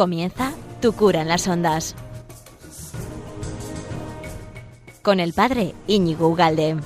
Comienza Tu cura en las ondas. Con el padre Íñigo Ugalde.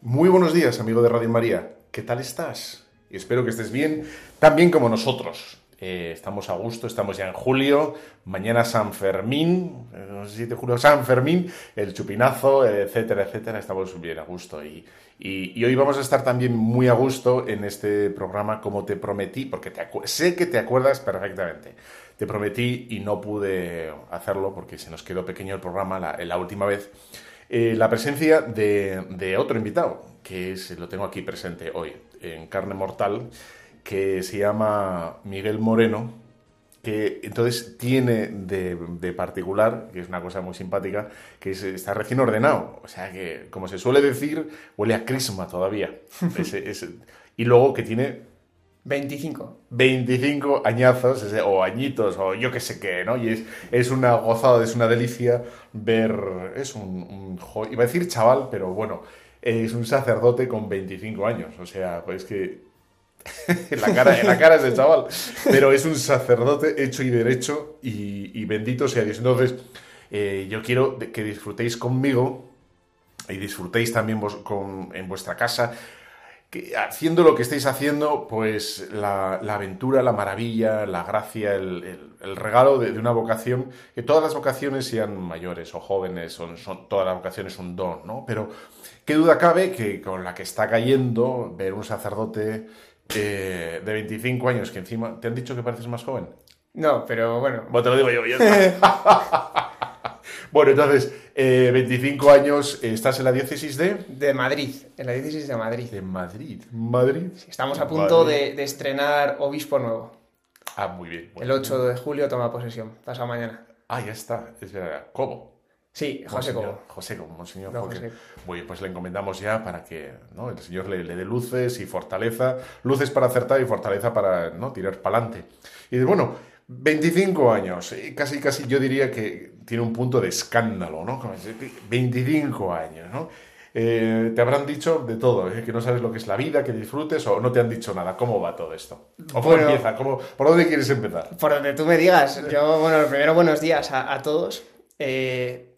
Muy buenos días, amigo de Radio María. ¿Qué tal estás? Y espero que estés bien, tan bien como nosotros. Eh, estamos a gusto, estamos ya en julio, mañana San Fermín, eh, no sé si te juro, San Fermín, el chupinazo, etcétera, etcétera, estamos bien a gusto. Y, y- y hoy vamos a estar también muy a gusto en este programa como te prometí, porque te sé que te acuerdas perfectamente. Te prometí y no pude hacerlo porque se nos quedó pequeño el programa la, la última vez. Eh, la presencia de, de otro invitado, que es, lo tengo aquí presente hoy, en carne mortal, que se llama Miguel Moreno, que entonces tiene de, de particular, que es una cosa muy simpática, que es- está recién ordenado. O sea que, como se suele decir, huele a crisma todavía. Ese- ese- y luego que tiene 25. 25 añazos ese- o añitos o yo que sé qué, ¿no? Y es, es una gozada, es una delicia ver, es un, un iba a decir chaval, pero bueno, es un sacerdote con 25 años, o sea, pues que en la cara, en la cara es de chaval, pero es un sacerdote hecho y derecho y, y bendito sea Dios. Entonces, eh, yo quiero que disfrutéis conmigo y disfrutéis también vos con, en vuestra casa que haciendo lo que estáis haciendo, pues la, la aventura, la maravilla, la gracia, el, el- el regalo de, de una vocación, que todas las vocaciones sean mayores o jóvenes, son, son, todas las vocaciones un don, ¿no? Pero qué duda cabe que con la que está cayendo ver un sacerdote eh, de 25 años, que encima, ¿te han dicho que pareces más joven? No, pero bueno. Bueno, te lo digo yo, ya está. bueno, entonces, eh, 25 años, eh, ¿estás en la diócesis de? De Madrid, en la diócesis de Madrid. De Madrid. Madrid. Estamos a punto de, de estrenar obispo nuevo. Ah, muy bien. El bueno. 8 de julio toma posesión, pasado mañana. Ah, ya está. Es verdad. Cobo. Sí, José Monseñor- Cobo. José Cobo, Monseñor No. José. Bien, pues le encomendamos ya para que ¿no? el Señor le, le dé luces y fortaleza. Luces para acertar y fortaleza para ¿no? tirar para adelante. Y bueno, 25 años. Casi, casi yo diría que tiene un punto de escándalo, ¿no? Como decir, 25 años, ¿no? Eh, te habrán dicho de todo, ¿eh? que no sabes lo que es la vida, que disfrutes, o no te han dicho nada. ¿Cómo va todo esto? ¿O cómo Bueno. empieza? ¿Cómo, ¿Por dónde quieres empezar? Por donde tú me digas. Yo, bueno, primero buenos días a, a todos. Eh,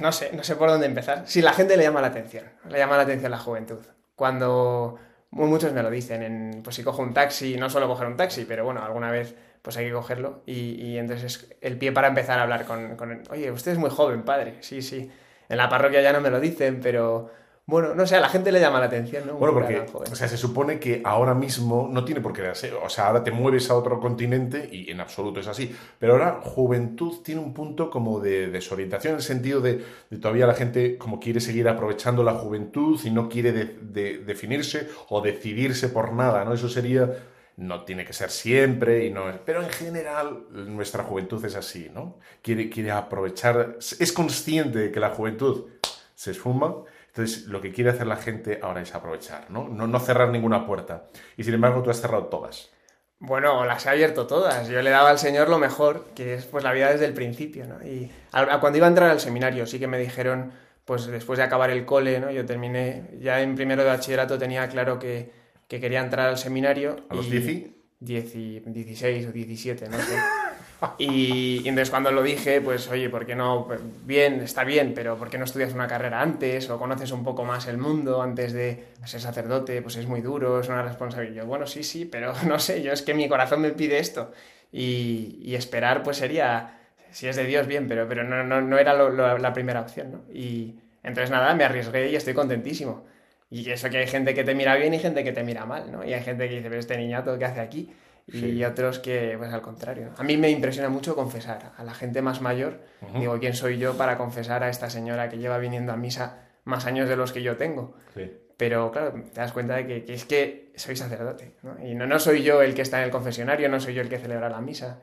no sé, no sé por dónde empezar. Si la gente le llama la atención, le llama la atención la juventud. Cuando mu- muchos me lo dicen, en, pues si cojo un taxi, no suelo coger un taxi, pero bueno, alguna vez pues hay que cogerlo. Y, y entonces es el pie para empezar a hablar con, oye, usted es muy joven, padre. Sí, sí. En la parroquia ya no me lo dicen, pero bueno, no sé, a la gente le llama la atención, ¿no? Bueno, porque o sea, se supone que ahora mismo no tiene por qué darse, o sea, ahora te mueves a otro continente y en absoluto es así, pero ahora juventud tiene un punto como de desorientación en el sentido de, de todavía la gente como quiere seguir aprovechando la juventud y no quiere de- de- definirse o decidirse por nada, ¿no? Eso sería, no tiene que ser siempre y no, pero en general nuestra juventud es así, ¿no? Quiere, quiere aprovechar, es consciente de que la juventud se esfuma. Entonces, lo que quiere hacer la gente ahora es aprovechar, ¿no? No, no cerrar ninguna puerta. Y sin embargo, tú has cerrado todas. Bueno, las he abierto todas. Yo le daba al Señor lo mejor, que es pues la vida desde el principio, ¿no? Y a- a cuando iba a entrar al seminario, sí que me dijeron, pues después de acabar el cole, ¿no? Yo terminé, ya en primero de bachillerato tenía claro que, que quería entrar al seminario. ¿A los y- 10? 10 y 16 o 17, no sé. Y, y entonces cuando lo dije, pues oye, ¿por qué no? Pues, bien, está bien, pero ¿por qué no estudias una carrera antes o conoces un poco más el mundo antes de ser sacerdote? Pues es muy duro, es una responsabilidad. Bueno, sí, sí, pero no sé, yo es que mi corazón me pide esto. Y, y esperar pues sería, si es de Dios, bien, pero, pero no, no, no era lo- lo- la primera opción, ¿no? Y entonces nada, me arriesgué y estoy contentísimo. Y eso que hay gente que te mira bien y gente que te mira mal, ¿no? Y hay gente que dice, pero este niñato, ¿qué hace aquí? Y Sí. otros que, pues al contrario. A mí me impresiona mucho confesar. A la gente más mayor, digo, ¿quién soy yo para confesar a esta señora que lleva viniendo a misa más años de los que yo tengo? Sí. Pero claro, te das cuenta de que, que es que soy sacerdote, ¿no? Y no, no soy yo el que está en el confesionario, no soy yo el que celebra la misa,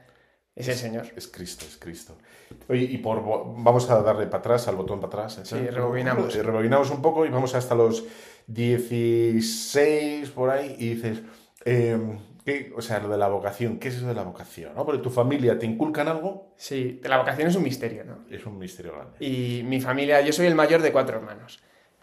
es el Señor. Es Cristo, es Cristo. Oye, y por, vamos a darle para atrás, al botón para atrás. ¿eh? Sí, rebobinamos. Eh, Rebobinamos un poco y vamos hasta los 16 por ahí y dices, Eh, ¿qué- o sea, lo de la vocación, ¿qué es eso de la vocación? ¿no? Porque tu familia te inculcan algo, Sí, la vocación es un misterio, ¿no? es un misterio grande. Y mi familia, yo soy el mayor de cuatro hermanos.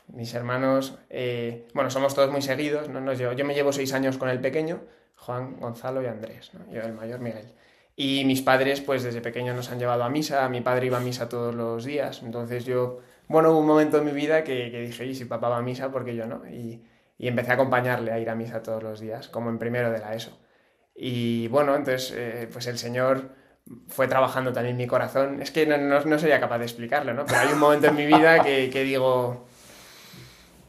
Mis hermanos, eh, bueno, somos todos muy seguidos, ¿no? Nos llevo- yo me llevo seis años con el pequeño, Juan, Gonzalo y Andrés, ¿no? Yo el mayor, Miguel. Y mis padres, pues desde pequeños nos han llevado a misa, mi padre iba a misa todos los días, entonces yo, bueno, hubo un momento en mi vida que, que dije, y si papá va a misa, ¿por qué yo no? Y, y empecé a acompañarle a ir a misa todos los días, como en primero de la ESO. Y bueno, entonces, eh, pues el Señor fue trabajando también mi corazón. Es que no, no- no sería capaz de explicarlo, ¿no? Pero hay un momento en mi vida que, que digo,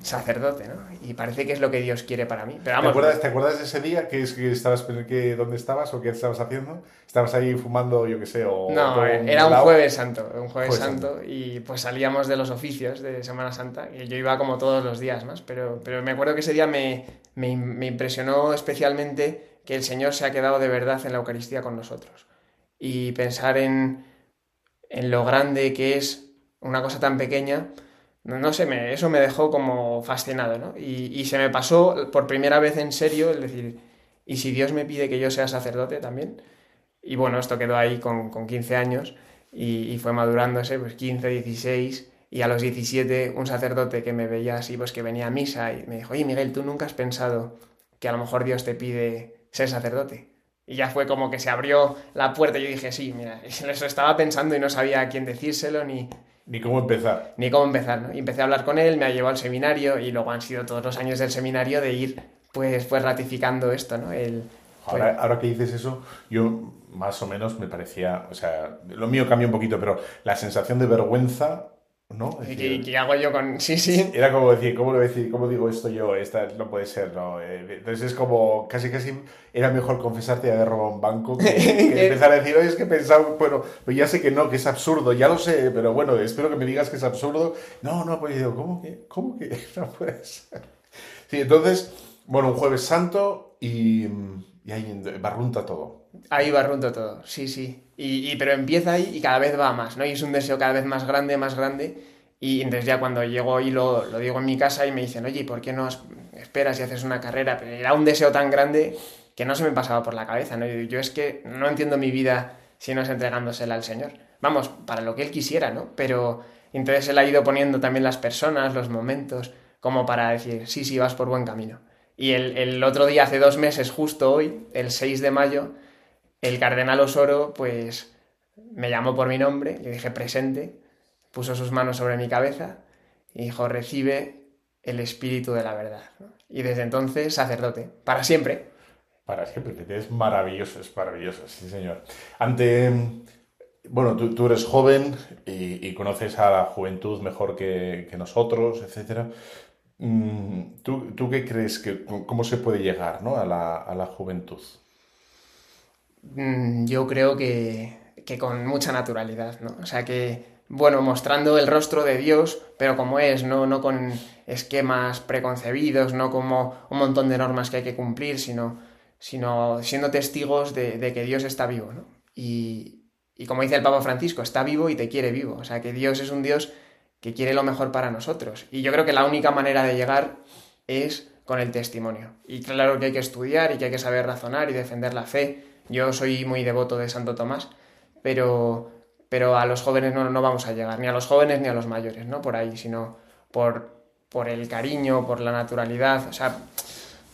sacerdote, ¿no? Y parece que es lo que Dios quiere para mí. Pero ¿Te vamos, acuerdas, ¿Te acuerdas de ese día que, es, que estabas, que, dónde estabas o qué estabas haciendo? ¿Estabas ahí fumando, yo qué sé, o... No, era un jueves santo, un jueves Jueves santo, y pues salíamos de los oficios de Semana Santa, y yo iba como todos los días más, pero, pero me acuerdo que ese día me, me, me impresionó especialmente que el Señor se ha quedado de verdad en la Eucaristía con nosotros. Y pensar en, en lo grande que es una cosa tan pequeña, no, sé, me, eso me dejó como fascinado, ¿no? Y, y se me pasó por primera vez en serio el decir, ¿y si Dios me pide que yo sea sacerdote también? Y bueno, esto quedó ahí con, con 15 años y, y fue madurándose, pues 15, 16, y a los 17 un sacerdote que me veía así, pues que venía a misa y me dijo, oye Miguel, ¿tú nunca has pensado que a lo mejor Dios te pide ser sacerdote? Y ya fue como que se abrió la puerta y yo dije, sí, mira, eso estaba pensando y no sabía a quién decírselo ni, Ni cómo empezar. ni cómo empezar, ¿no? Y empecé a hablar con él, me ha llevado al seminario y luego han sido todos los años del seminario de ir, pues, pues ratificando esto, ¿no? El, Ahora, ahora que dices eso, yo más o menos me parecía, o sea, lo mío cambió un poquito, pero la sensación de vergüenza, ¿no? Es ¿qué, hago yo con...? Sí, sí. Era como decir, ¿cómo lo decir? ¿Cómo digo esto yo? Esta no puede ser, ¿no? Eh, Entonces es como, casi casi era mejor confesarte de haber robado un banco que, que empezar a decir, oye, es que he pensado, bueno, pues ya sé que no, que es absurdo, ya lo sé, pero bueno, espero que me digas que es absurdo. No, no, pues digo, ¿cómo que? ¿Cómo que? No puede ser. Sí, entonces, bueno, un jueves santo y, y ahí barrunta todo. Ahí barrunto todo, sí, sí. Y, pero empieza ahí y cada vez va más, ¿no? Y es un deseo cada vez más grande, más grande. Y entonces ya cuando llego y lo, lo digo en mi casa y me dicen, oye, ¿por qué no as- esperas y haces una carrera? Pero era un deseo tan grande que no se me pasaba por la cabeza, ¿no? Yo, yo es que no entiendo mi vida si no es entregándosela al Señor. Vamos, para lo que Él quisiera, ¿no? Pero entonces Él ha ido poniendo también las personas, los momentos, como para decir, sí, sí, vas por buen camino. Y el, el otro día, hace dos meses, justo hoy, el 6 de mayo, el cardenal Osoro, pues, me llamó por mi nombre, le dije presente, puso sus manos sobre mi cabeza y dijo, recibe el espíritu de la verdad. Y desde entonces, sacerdote, para siempre. Para siempre, es maravilloso, es maravilloso, sí señor. Ante, bueno, tú, eres joven y, conoces a la juventud mejor que, nosotros, etcétera. Mm, ¿Tú, tú qué crees que cómo se puede llegar, ¿no? a, la, a la juventud? Mm, Yo creo que, que con mucha naturalidad, ¿no? O sea que, bueno, mostrando el rostro de Dios, pero como es, no, no con esquemas preconcebidos, no como un montón de normas que hay que cumplir, sino, sino siendo testigos de, que Dios está vivo, ¿no? Y, y como dice el Papa Francisco, está vivo y te quiere vivo. O sea que Dios es un Dios que quiere lo mejor para nosotros. Y yo creo que la única manera de llegar es con el testimonio. Y claro que hay que estudiar y que hay que saber razonar y defender la fe. Yo soy muy devoto de Santo Tomás, pero, pero a los jóvenes no, no vamos a llegar, ni a los jóvenes ni a los mayores, no por ahí, sino por, por el cariño, por la naturalidad. O sea,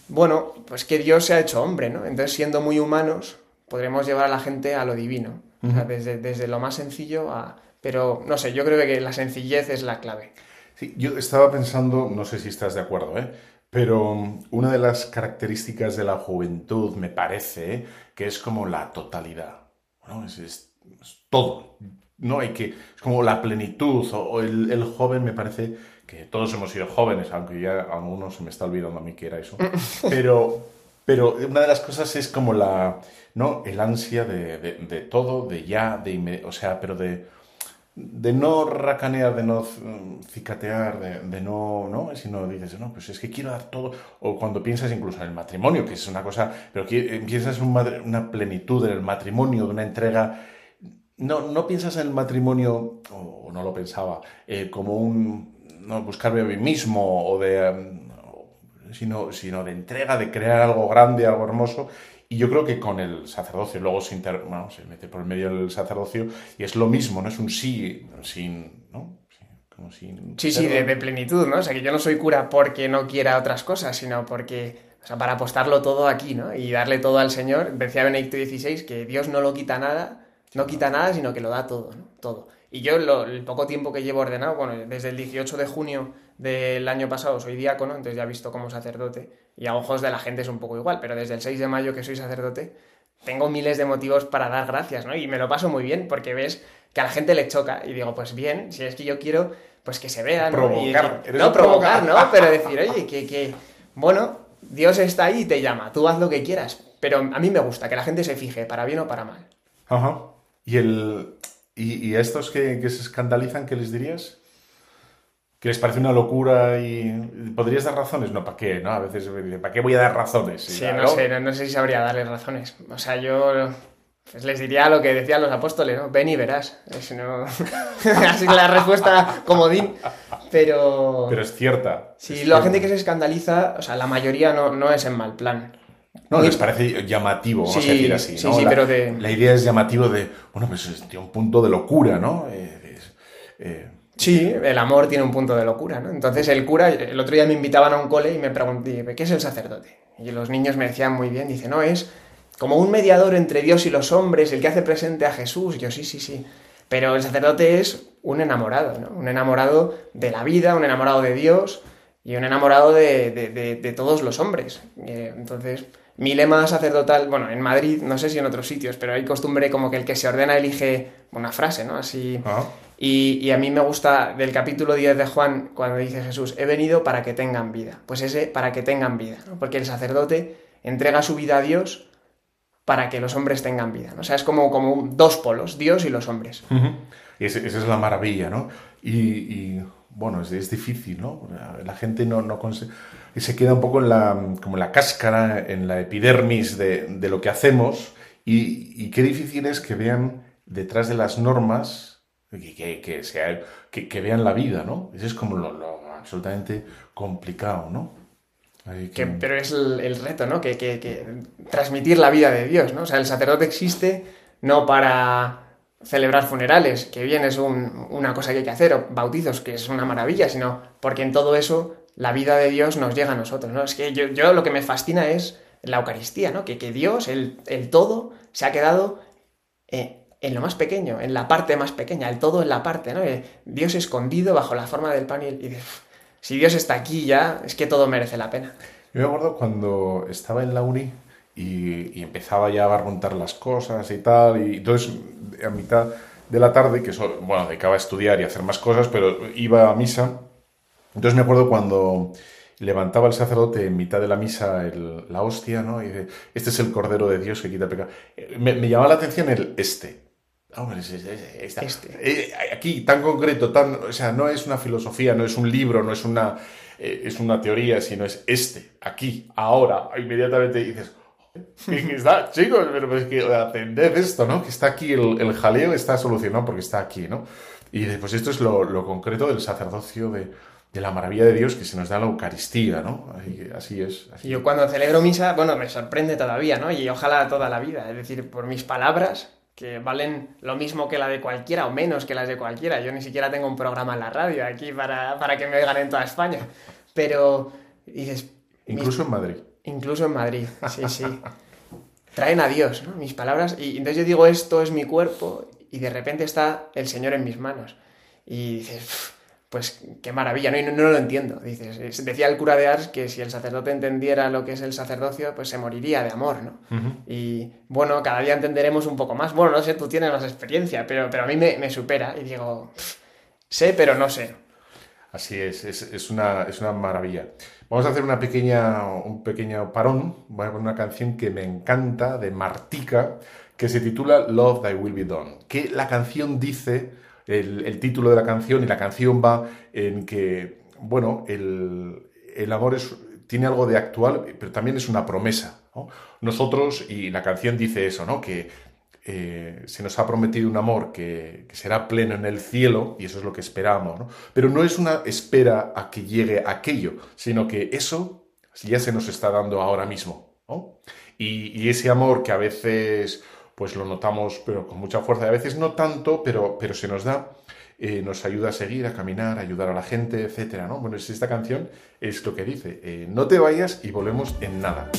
bueno, pues que Dios se ha hecho hombre, ¿no? Entonces, siendo muy humanos, podremos llevar a la gente a lo divino. O sea, desde, desde lo más sencillo a... Pero, no sé, yo creo que la sencillez es la clave. Sí, yo estaba pensando, no sé si estás de acuerdo, ¿eh? Pero mm, una de las características de la juventud me parece que es como la totalidad, ¿no? Es, es- es todo, ¿no? Hay que, es como la plenitud, o, o el, el joven me parece que todos hemos sido jóvenes, aunque ya a algunos se me está olvidando a mí que era eso, pero, pero una de las cosas es como la, ¿no? El ansia de, de- de todo, de ya, de o sea, pero de de no racanear, de no mm, cicatear, de, de no, ¿no? Sino dices, no, pues es que quiero dar todo. O cuando piensas incluso en el matrimonio, que es una cosa, pero que piensas en un una plenitud en el matrimonio, de una entrega. No, no piensas en el matrimonio, o, o no lo pensaba, eh, como un, no, buscarme a mí mismo, o de, mm, sino, sino de entrega, de crear algo grande, algo hermoso. Y yo creo que con el sacerdocio, luego se, inter- bueno, se mete por el medio del sacerdocio y es lo mismo, ¿no? Es un sí sin, ¿no? Como sin Sí, sí, de plenitud, ¿no? O sea, que yo no soy cura porque no quiera otras cosas, sino porque, o sea, para apostarlo todo aquí, ¿no? Y darle todo al Señor. Decía Benedicto XVI que Dios no lo quita nada, no quita nada, sino que lo da todo, ¿no? Todo. Y yo, lo- el poco tiempo que llevo ordenado, bueno, desde el 18 de junio del año pasado soy diácono, entonces ya he visto como sacerdote, y a ojos de la gente es un poco igual, pero desde el 6 de mayo que soy sacerdote, tengo miles de motivos para dar gracias, ¿no? Y me lo paso muy bien, porque ves que a la gente le choca, y digo, pues bien, si es que yo quiero, pues que se vea, ¿no? Y- no provocar. ¿no? Pero decir, oye, que, que, bueno, Dios está ahí y te llama, tú haz lo que quieras, pero a mí me gusta que la gente se fije, para bien o para mal. Ajá. ¿Y, el, y, y a estos que, que se escandalizan, qué les dirías? ¿Que les parece una locura y podrías dar razones? No, ¿para qué? ¿No? A veces me dicen, ¿para qué voy a dar razones? Sí, no sé, no, no sé si sabría darles razones. O sea, yo pues, les diría lo que decían los apóstoles, ¿no? Ven y verás. Es, no... Así la respuesta comodín. Pero... Pero es cierta. Sí, Es la cierta. gente que se escandaliza, o sea, la mayoría no, no es en mal plan. No, les parece llamativo, vamos Sí, a decir así. sí, ¿no? sí, la, pero de- la idea es llamativo de, bueno, pues es de un punto de locura, ¿no? Eh, es- eh, Sí, el amor tiene un punto de locura, ¿no? Entonces el cura, el otro día me invitaban a un cole y me pregunté, ¿qué es el sacerdote? Y los niños me decían muy bien, dice, no, es como un mediador entre Dios y los hombres, el que hace presente a Jesús. Y yo, sí, sí, sí. Pero el sacerdote es un enamorado, ¿no? Un enamorado de la vida, un enamorado de Dios y un enamorado de, de- de- de todos los hombres. Eh, entonces, mi lema sacerdotal, bueno, en Madrid, no sé si en otros sitios, pero hay costumbre como que el que se ordena elige una frase, ¿no? Así... ah, Y, a mí me gusta del capítulo 10 de Juan, cuando dice Jesús, he venido para que tengan vida. Pues ese, para que tengan vida. Porque el sacerdote entrega su vida a Dios para que los hombres tengan vida, ¿no? O sea, es como, como dos polos, Dios y los hombres. Y esa es la maravilla, ¿no? Y, bueno, es, difícil, ¿no? La gente no, no y se queda un poco en la, como en la cáscara, en la epidermis de, de lo que hacemos y, y qué difícil es que vean detrás de las normas, que, que, que sea- que- vean la vida, ¿no? Eso es como lo, lo absolutamente complicado, ¿no? Hay Que- que- pero es el, el reto, ¿no? Que, que- que transmitir la vida de Dios, ¿no? O sea, el sacerdote existe no para celebrar funerales, que bien es un- una cosa que hay que hacer, o bautizos, que es una maravilla, sino porque en todo eso la vida de Dios nos llega a nosotros, ¿no? Es que yo, yo lo que me fascina es la Eucaristía, ¿no? Que, que Dios, el, el todo, se ha quedado eh, en lo más pequeño, en la parte más pequeña, el todo en la parte, ¿no? Dios escondido bajo la forma del pan y, el- y si Dios está aquí ya, es que todo merece la pena. Yo me acuerdo cuando estaba en la uni y, y empezaba ya a barruntar las cosas y tal, y entonces a mitad de la tarde, que so- bueno, dedicaba a estudiar y a hacer más cosas, pero iba a misa. Entonces me acuerdo cuando levantaba el sacerdote en mitad de la misa el- la hostia, ¿no? Y dice, este es el Cordero de Dios que quita pecado. Eh, Me, me llamaba la atención el este. Bueno, es- es- es-. Este. Eh, aquí, tan concreto, tan, o sea, no es una filosofía, no es un libro, no es una, eh, es una teoría, sino es este, aquí, ahora, inmediatamente dices, ¿qué está, chicos? Pero pues que atended esto, ¿no? Que está aquí, el, el jaleo está solucionado porque está aquí, ¿no? Y pues esto es lo, lo concreto del sacerdocio de, de la maravilla de Dios que se nos da la Eucaristía, ¿no? Así, así es. Así Y yo cuando celebro misa, bueno, me sorprende todavía, ¿no? Y ojalá toda la vida, es decir, por mis palabras, que valen lo mismo que la de cualquiera o menos que las de cualquiera. Yo ni siquiera tengo un programa en la radio aquí para, para que me oigan en toda España. Pero dices, mis- Incluso en Madrid. incluso en Madrid, sí, sí. Traen a Dios, ¿no? Mis palabras. Y entonces yo digo, esto es mi cuerpo, y de repente está el Señor en mis manos. Y dices, "Pf, pues qué maravilla, ¿no? Y no, no lo entiendo. Dices, es- decía el cura de Ars que si el sacerdote entendiera lo que es el sacerdocio, pues se moriría de amor, ¿no? Y bueno, cada día entenderemos un poco más. Bueno, no sé, tú tienes más experiencia, pero, pero a mí me, me supera. Y digo, "Pf, sé, pero no sé. Así es, es, es una, es una maravilla. Vamos a hacer una pequeña, un pequeño parón. Voy a poner una canción que me encanta de Martika, que se titula Love Thy Will Be Done. Que la canción dice, el, título de la canción, y la canción va en que, bueno, el, el amor es, tiene algo de actual, pero también es una promesa. ¿no? Nosotros, y la canción dice eso, ¿no? Que eh, se nos ha prometido un amor que, será pleno en el cielo, y eso es lo que esperamos, ¿no? Pero no es una espera a que llegue aquello, sino que eso ya se nos está dando ahora mismo. y, ese amor que a veces pues lo notamos pero con mucha fuerza, a veces no tanto, pero, pero se nos da, eh, nos ayuda a seguir, a caminar, a ayudar a la gente, etcétera, ¿no? Bueno, esta canción es lo que dice, eh, no te vayas y volvemos en nada.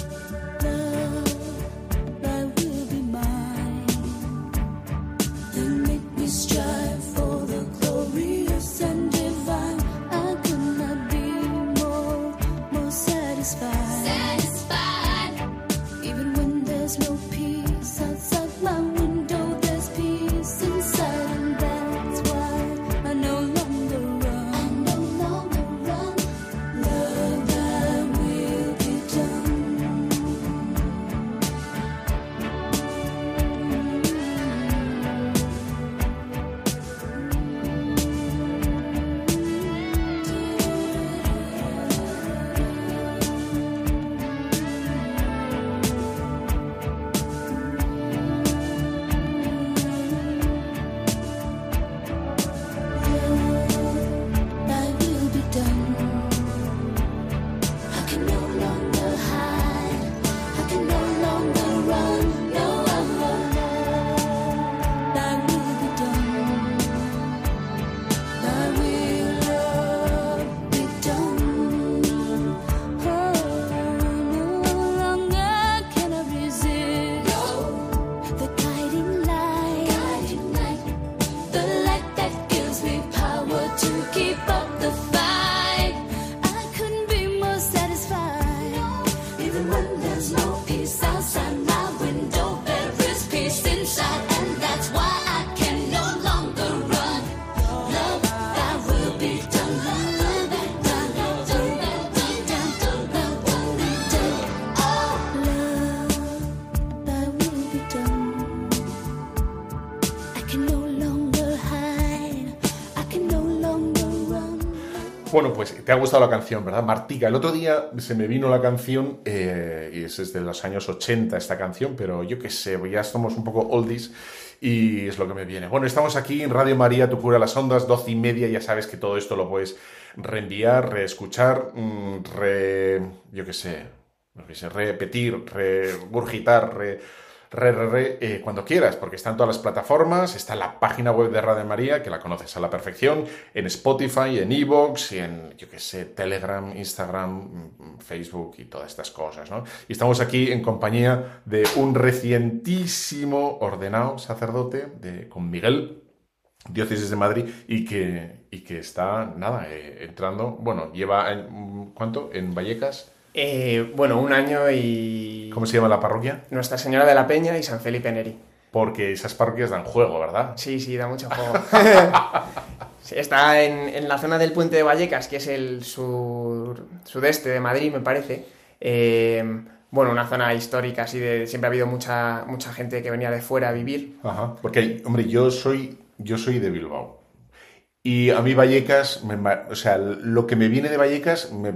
Te ha gustado la canción, ¿verdad? Martica, el otro día se me vino la canción, eh, y es desde los años 80 esta canción, pero yo qué sé, ya somos un poco oldies y es lo que me viene. Bueno, estamos aquí en Radio María, tu cura las ondas, doce y media, ya sabes que todo esto lo puedes reenviar, reescuchar, mm, re, yo qué sé, sé, repetir, regurgitar, re re, re, re, eh, cuando quieras, porque está en todas las plataformas, está la página web de Radio María, que la conoces a la perfección, en Spotify, en Evox, y en, yo qué sé, Telegram, Instagram, mm, Facebook y todas estas cosas, ¿no? Y estamos aquí en compañía de un recientísimo ordenado sacerdote de, con Miguel, diócesis de Madrid y que, y que está, nada, eh, entrando, bueno, lleva, en, ¿cuánto? En Vallecas. Eh, bueno, un año y... ¿Cómo se llama la parroquia? Nuestra Señora de la Peña y San Felipe Neri. Porque esas parroquias dan juego, ¿verdad? Sí, sí, da mucho juego. está en, la zona del puente de Vallecas, que es el sur, sudeste de Madrid, me parece. Eh, bueno, una zona histórica, así de... Siempre ha habido mucha, mucha gente que venía de fuera a vivir. Ajá, porque, hombre, yo soy, yo soy de Bilbao. Y a mí Vallecas, o sea, lo que me viene de Vallecas... Me,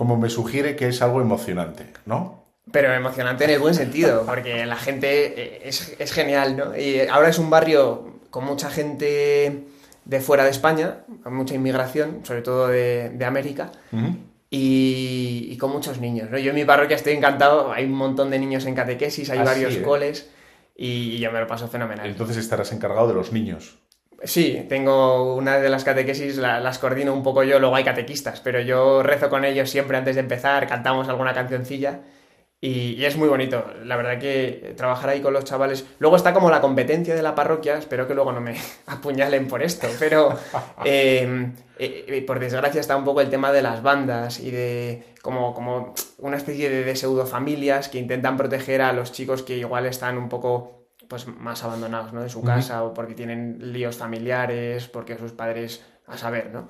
como me sugiere que es algo emocionante, ¿no? Pero emocionante en el buen sentido, porque la gente eh, es, genial, ¿no? Y ahora es un barrio con mucha gente de fuera de España, con mucha inmigración, sobre todo de, América, y, con muchos niños, ¿no? Yo en mi parroquia estoy encantado, hay un montón de niños en catequesis, hay ah, varios ¿eh? coles, y yo me lo paso fenomenal. Entonces estarás encargado de los niños. Sí, tengo una de las catequesis, las coordino un poco yo, luego hay catequistas, pero yo rezo con ellos siempre antes de empezar, cantamos alguna cancioncilla y, es muy bonito. La verdad que trabajar ahí con los chavales. Luego está como la competencia de la parroquia, espero que luego no me apuñalen por esto, pero em, eh, eh, por desgracia está un poco el tema de las bandas y de como, como una especie de, de pseudo familias que intentan proteger a los chicos que igual están un poco pues más abandonados ¿no? de su casa o porque tienen líos familiares, porque sus padres a saber, ¿no?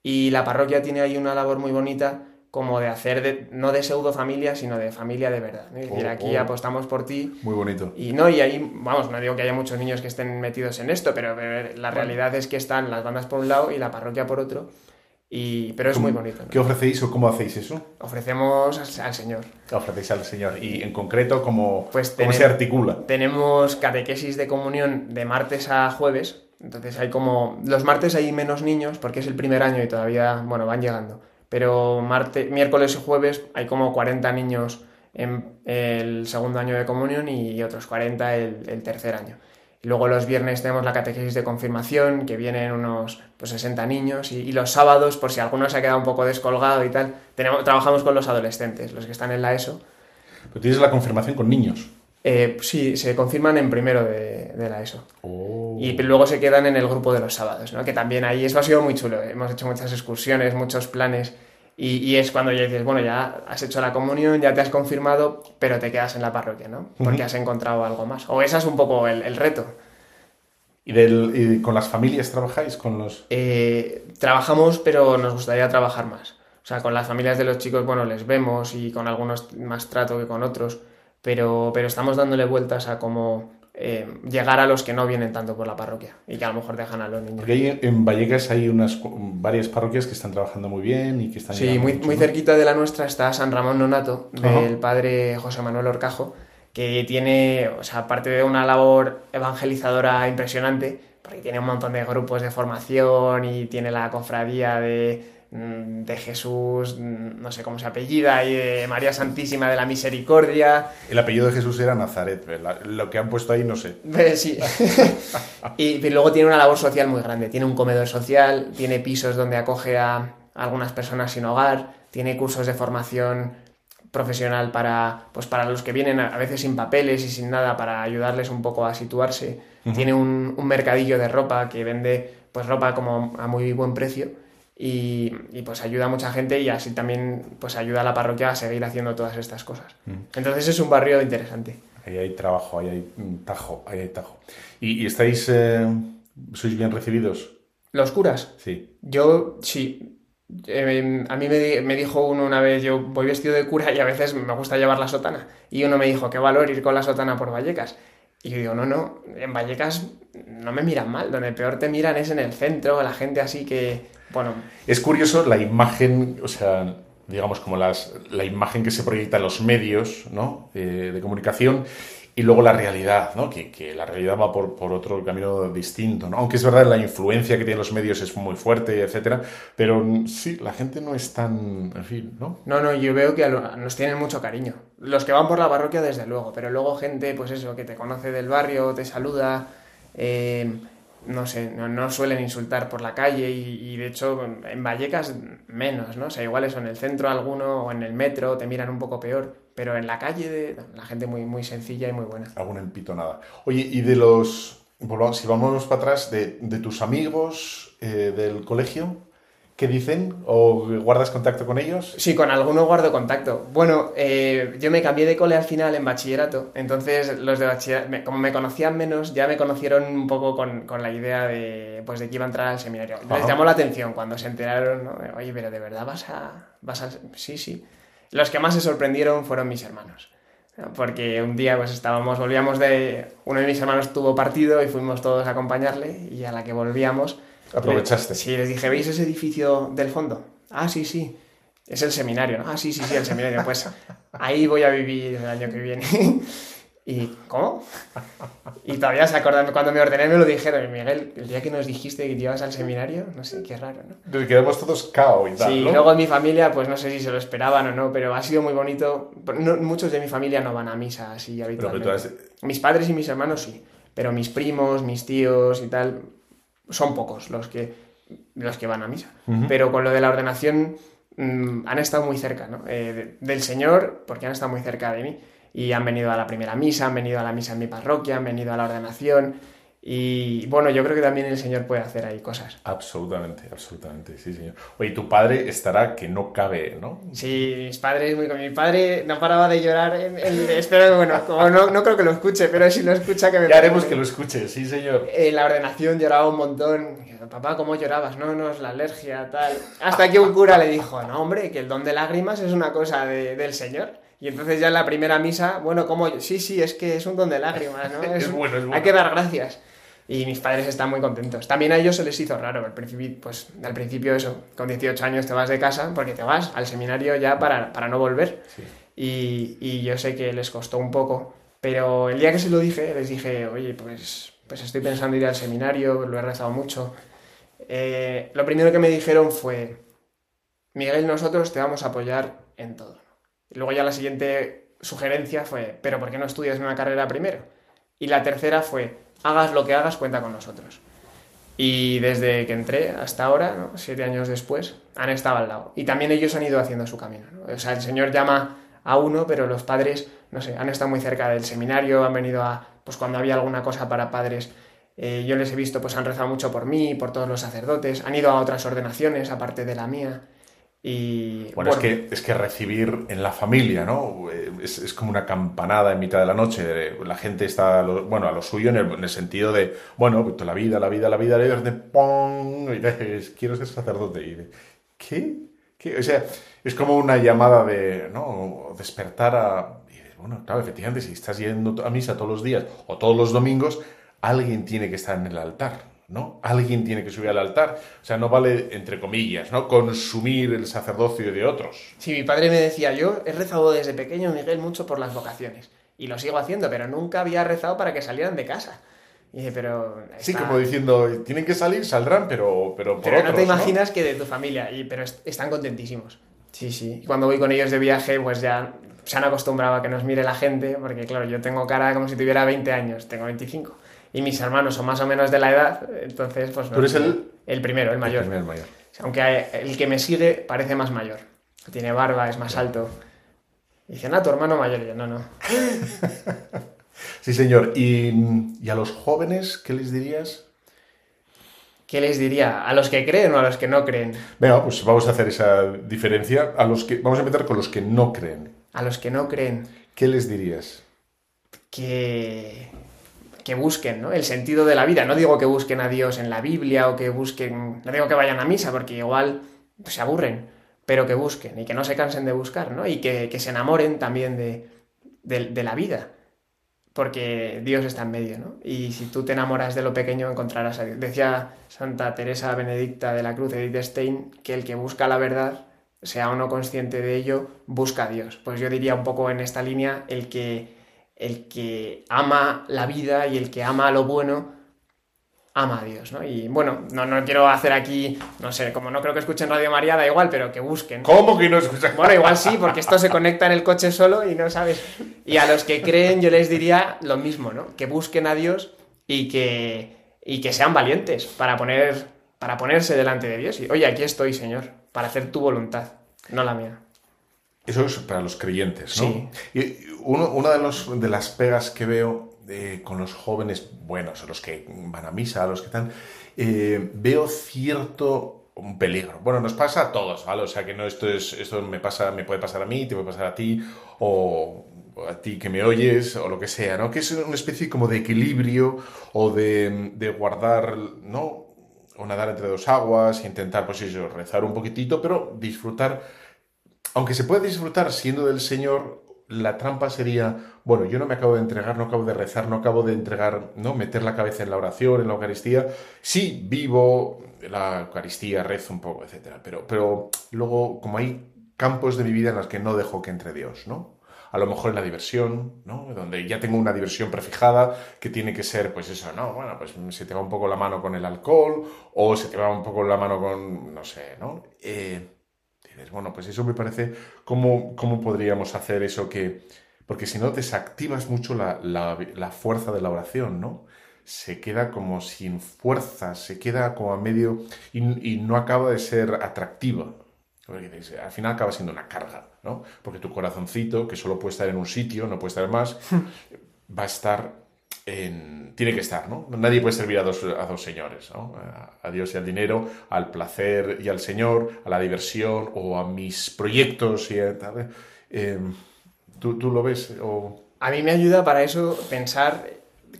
Y la parroquia tiene ahí una labor muy bonita como de hacer de, no de pseudo familia, sino de familia de verdad. Es decir, oh, aquí oh. apostamos por ti. Muy bonito. Y no, y ahí, vamos, no digo que haya muchos niños que estén metidos en esto, pero la realidad es que están las bandas por un lado y la parroquia por otro. Y, pero es muy bonito. ¿Qué ofrecéis o cómo hacéis eso? Ofrecemos al, Señor. Ofrecéis al Señor. Y en concreto, ¿cómo, pues ¿cómo se articula? Tenemos catequesis de comunión de martes a jueves. Entonces hay como... Los martes hay menos niños porque es el primer año y todavía, bueno, van llegando. pero martes, miércoles y jueves hay como 40 niños en el segundo año de comunión y otros 40 el, el tercer año. Y luego los viernes tenemos la catequesis de confirmación, que vienen unos pues, 60 niños, y, los sábados, por si alguno se ha quedado un poco descolgado y tal, tenemos, trabajamos con los adolescentes, los que están en la ESO. ¿Pero tienes la confirmación con niños? Eh, sí, se confirman en primero de, la ESO. Oh. Y luego se quedan en el grupo de los sábados, ¿no? que también ahí eso ha sido muy chulo. Hemos hecho muchas excursiones, muchos planes. Y, es cuando ya dices, bueno, ya has hecho la comunión, ya te has confirmado, pero te quedas en la parroquia, ¿no? Porque has encontrado algo más. O ese es un poco el, reto. ¿Y, del, con las familias trabajáis? con los eh, Trabajamos, pero nos gustaría trabajar más. O sea, con las familias de los chicos, bueno, les vemos y con algunos más trato que con otros, pero, pero estamos dándole vueltas a cómo eh, llegar a los que no vienen tanto por la parroquia y que a lo mejor dejan a los niños. Porque ahí en Vallecas hay unas varias parroquias que están trabajando muy bien y que están... Sí, muy, muy cerquita de la nuestra está San Ramón Nonato, del padre José Manuel Orcajo, que tiene, o sea, aparte de una labor evangelizadora impresionante, porque tiene un montón de grupos de formación y tiene la cofradía de de Jesús, mm, no sé cómo se apellida, y de María Santísima de la Misericordia. El apellido de Jesús era Nazaret, lo que han puesto ahí no sé. Sí. y, luego tiene una labor social muy grande. Tiene un comedor social, tiene pisos donde acoge a algunas personas sin hogar, tiene cursos de formación profesional para, pues para los que vienen a veces sin papeles y sin nada, para ayudarles un poco a situarse. Tiene un, un mercadillo de ropa que vende pues ropa como a muy buen precio y, pues ayuda a mucha gente y así también pues ayuda a la parroquia a seguir haciendo todas estas cosas. Mm. Entonces es un barrio interesante. Ahí hay trabajo, ahí hay tajo, ahí hay tajo. ¿Y, estáis, eh, sois bien recibidos? ¿Los curas? Sí. Yo sí. Eh, a mí me, me, dijo uno una vez, yo voy vestido de cura y a veces me gusta llevar la sotana. Y uno me dijo, qué valor ir con la sotana por Vallecas. Y yo digo, no, no, en Vallecas no me miran mal, donde peor te miran es en el centro, la gente así que, bueno... Es curioso la imagen, o sea, digamos como las, la imagen que se proyecta en los medios ¿no? Eh, de comunicación y luego la realidad, ¿no? que, que la realidad va por, por, otro camino distinto. ¿no? Aunque es verdad, la influencia que tienen los medios es muy fuerte, etcétera, pero sí, la gente no es tan. En fin, ¿no? No, no, yo veo que nos tienen mucho cariño. Los que van por la parroquia, desde luego, pero luego gente, pues eso, que te conoce del barrio, te saluda. Eh, no sé, no, suelen insultar por la calle y, de hecho en Vallecas menos, ¿no? O sea, igual eso en el centro alguno o en el metro te miran un poco peor, pero en la calle de, la gente muy, muy sencilla y muy buena. Alguna nada Oye, y de los, si vamos para atrás, de, tus amigos eh, del colegio, ¿Qué dicen? ¿O guardas contacto con ellos? Sí, con algunos guardo contacto. Bueno, eh, yo me cambié de cole al final en bachillerato, entonces los de bachillerato, como me conocían menos, ya me conocieron un poco con, la idea de, pues, de que iba a entrar al seminario. Les llamó la atención cuando se enteraron, ¿no? oye, pero ¿de verdad vas a, vas a...? Sí, sí. Los que más se sorprendieron fueron mis hermanos. Porque un día pues estábamos, volvíamos de... Uno de mis hermanos tuvo partido y fuimos todos a acompañarle y a la que volvíamos Aprovechaste. Sí, les dije, ¿veis ese edificio del fondo? Ah, sí, sí. Es el seminario, ¿no? Ah, sí, sí, sí, el seminario. Pues ahí voy a vivir el año que viene. ¿Y cómo? Y todavía se acordan, cuando me ordené me lo dijeron, Miguel, el día que nos dijiste que te ibas al seminario, no sé, qué raro, ¿no? Nos quedamos todos cao y tal, Sí, luego en mi familia, pues no sé si se lo esperaban o no, pero ha sido muy bonito. muchos de mi familia no van a misa así habitualmente. Mis padres y mis hermanos sí, pero mis primos, mis tíos y tal, son pocos los que, los que van a misa. Pero con lo de la ordenación mm, han estado muy cerca ¿no? Eh, del Señor, porque han estado muy cerca de mí. Y han venido a la primera misa, han venido a la misa en mi parroquia, han venido a la ordenación. Y bueno, yo creo que también el Señor puede hacer ahí cosas. Absolutamente, absolutamente, sí, señor. Oye, tu padre estará que no cabe, ¿no? Sí, mis padres, muy... mi padre no paraba de llorar. En, espero, bueno, como no, no, creo que lo escuche, pero si lo escucha que me... Ya haremos que lo escuche, sí, señor. En la ordenación lloraba un montón. Papá, ¿cómo llorabas? No, no, es la alergia, tal. Hasta que un cura le dijo, no, hombre, que el don de lágrimas es una cosa del Señor. Y entonces ya en la primera misa, bueno, como sí, sí, es que es un don de lágrimas, ¿no? Es, bueno, es bueno. Hay que dar gracias. Y mis padres están muy contentos. También a ellos se les hizo raro. Al principio, pues, al principio eso, con 18 años te vas de casa porque te vas al seminario ya para, para no volver. Y, y, yo sé que les costó un poco. Pero el día que se lo dije, les dije, oye, pues, pues estoy pensando ir al seminario, lo he rezado mucho. Eh, lo primero que me dijeron fue, Miguel, nosotros te vamos a apoyar en todo. Luego ya la siguiente sugerencia fue, pero ¿por qué no estudias una carrera primero? Y la tercera fue, hagas lo que hagas, cuenta con nosotros. Y desde que entré hasta ahora, siete años después, han estado al lado. Y también ellos han ido haciendo su camino. O sea, el Señor llama a uno, pero los padres, no sé, han estado muy cerca del seminario, han venido a, pues cuando había alguna cosa para padres, eh, yo les he visto, pues han rezado mucho por mí, por todos los sacerdotes, han ido a otras ordenaciones, aparte de la mía. Y, bueno, Es, que, es que recibir en la familia, ¿no? Eh, es, como una campanada en mitad de la noche. La gente está, bueno, a lo suyo en el, sentido de, bueno, pues la vida, la vida, la vida, y de ¡pum! Y dices, quiero ser sacerdote. Y de, ¿qué? ¿Qué? O sea, es como una llamada de, ¿no? Despertar a... bueno, claro, efectivamente, si estás yendo a misa todos los días o todos los domingos, alguien tiene que estar en el altar. ¿No? Alguien tiene que subir al altar. O sea, no vale, entre comillas, ¿no? Consumir el sacerdocio de otros. Sí, mi padre me decía, yo he rezado desde pequeño, Miguel, mucho por las vocaciones. Y lo sigo haciendo, pero nunca había rezado para que salieran de casa. Y dice, pero... Sí, como diciendo, tienen que salir, saldrán, pero, pero por pero no te imaginas que de tu familia, y, pero están contentísimos. Sí, sí. Y cuando voy con ellos de viaje, pues ya se han acostumbrado a que nos mire la gente, porque claro, yo tengo cara como si tuviera 20 años, tengo 25 y mis hermanos son más o menos de la edad, entonces pues... ¿Tú eres el...? El primero, el mayor. El, mayor. Aunque el que me sigue parece más mayor. Tiene barba, es más alto. Y dicen, ah, tu hermano mayor. Y yo, no, no. sí, señor. ¿Y, ¿Y a los jóvenes qué les dirías? ¿Qué les diría? ¿A los que creen o a los que no creen? Venga, pues vamos a hacer esa diferencia. A los que, vamos a empezar con los que no creen. A los que no creen. ¿Qué les dirías? Que que busquen ¿no? el sentido de la vida. No digo que busquen a Dios en la Biblia o que busquen, no digo que vayan a misa porque igual se aburren, pero que busquen y que no se cansen de buscar, ¿no? Y que, se enamoren también de, de, la vida, porque Dios está en medio, ¿no? Y si tú te enamoras de lo pequeño encontrarás a Dios. Decía Santa Teresa Benedicta de la Cruz, Edith Stein, que el que busca la verdad, sea o no consciente de ello, busca a Dios. Pues yo diría un poco en esta línea el que el que ama la vida y el que ama lo bueno, ama a Dios, ¿no? Y bueno, no, no quiero hacer aquí, no sé, como no creo que escuchen Radio María, da igual, pero que busquen. ¿Cómo que no escuchan? Bueno, igual sí, porque esto se conecta en el coche solo y no sabes. Y a los que creen yo les diría lo mismo, ¿no? Que busquen a Dios y que, y que sean valientes para, poner, para ponerse delante de Dios. Y, oye, aquí estoy, Señor, para hacer tu voluntad, no la mía. Eso es para los creyentes, ¿no? Y uno, una de, los, de las pegas que veo eh, con los jóvenes buenos, los que van a misa, los que están, eh, veo cierto un peligro. Bueno, nos pasa a todos, ¿vale? O sea que no esto es esto me pasa, me puede pasar a mí, te puede pasar a ti o a ti que me oyes o lo que sea, ¿no? Que es una especie como de equilibrio o de, de guardar, ¿no? O nadar entre dos aguas, intentar, pues eso, rezar un poquitito, pero disfrutar aunque se puede disfrutar siendo del Señor, la trampa sería, bueno, yo no me acabo de entregar, no acabo de rezar, no acabo de entregar, ¿no? Meter la cabeza en la oración, en la Eucaristía. Sí, vivo la Eucaristía, rezo un poco, etc. Pero, pero luego, como hay campos de mi vida en los que no dejo que entre Dios, ¿no? A lo mejor en la diversión, ¿no? Donde ya tengo una diversión prefijada que tiene que ser, pues eso, ¿no? Bueno, pues se te va un poco la mano con el alcohol o se te va un poco la mano con, no sé, ¿no? Eh, bueno, pues eso me parece, ¿cómo, cómo podríamos hacer eso que... Porque si no, desactivas mucho la, fuerza de la oración, ¿no? Se queda como sin fuerza, se queda como a medio y, no acaba de ser atractiva. Al final acaba siendo una carga, ¿no? Porque tu corazoncito, que solo puede estar en un sitio, no puede estar más, va a estar tiene que estar, ¿no? Nadie puede servir a dos, a dos señores, ¿no? A Dios y al dinero, al placer y al Señor, a la diversión o a mis proyectos y tal. Em, ¿tú, ¿tú, lo ves? O... A mí me ayuda para eso pensar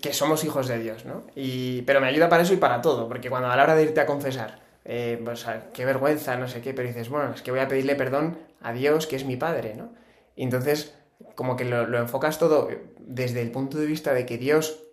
que somos hijos de Dios, ¿no? Y, pero me ayuda para eso y para todo, porque cuando a la hora de irte a confesar, eh, pues, qué vergüenza, no sé qué, pero dices, bueno, es que voy a pedirle perdón a Dios, que es mi Padre, ¿no? Entonces como que lo, enfocas todo desde el punto de vista de que Dios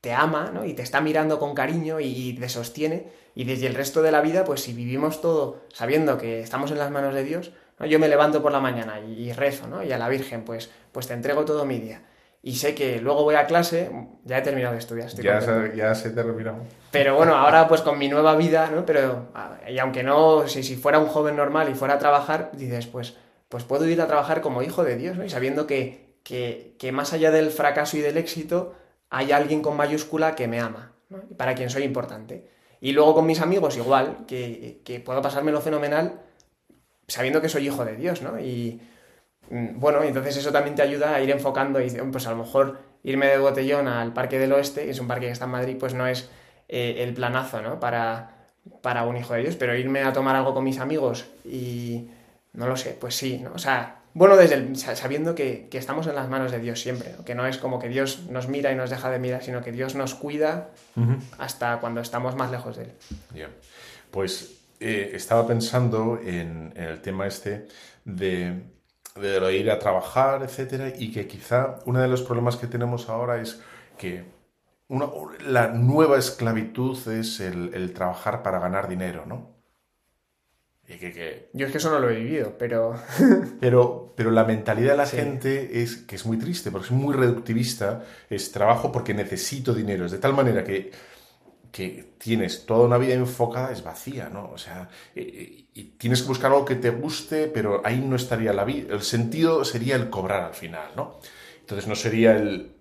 te ama, ¿no? Y te está mirando con cariño y te sostiene. Y desde el resto de la vida, pues si vivimos todo sabiendo que estamos en las manos de Dios, yo me levanto por la mañana y, rezo, ¿no? Y a la Virgen, pues, pues te entrego todo mi día. y sé que luego voy a clase, ya he terminado de estudiar. Estoy Ya se, ya se terminó. Pero bueno, ahora pues con mi nueva vida, ¿no? Pero, y aunque no, si, si fuera un joven normal y fuera a trabajar, dices, pues, pues puedo ir a trabajar como hijo de Dios. Y sabiendo que, que, que más allá del fracaso y del éxito, hay alguien con mayúscula que me ama. Y para quien soy importante. Y luego con mis amigos igual, que, que puedo pasármelo fenomenal sabiendo que soy hijo de Dios, ¿no? Y mm, bueno, entonces eso también te ayuda a ir enfocando y pues a lo mejor irme de botellón al Parque del Oeste, que es un parque que está en Madrid, pues no es eh, el planazo, ¿no? Para, para un hijo de Dios, pero irme a tomar algo con mis amigos y no lo sé, pues sí, ¿no? O sea, bueno, desde el- sa- sabiendo que, que estamos en las manos de Dios siempre, ¿no? que no es como que Dios nos mira y nos deja de mirar, sino que Dios nos cuida hasta cuando estamos más lejos de Él. Ya. Pues eh, estaba pensando en, en el tema este de, de ir a trabajar, etcétera, y que quizá uno de los problemas que tenemos ahora es que una- la nueva esclavitud es el, el trabajar para ganar dinero, ¿no? Y que, que- Yo es que eso no lo he vivido, pero pero, pero la mentalidad de la Sí. gente es que es muy triste, porque es muy reductivista, es trabajo porque necesito dinero, es de tal manera que, que tienes toda una vida enfocada, es vacía, ¿no? O sea, y, y tienes que buscar algo que te guste, pero ahí no estaría la vida, el sentido sería el cobrar al final, ¿no? Entonces no sería el...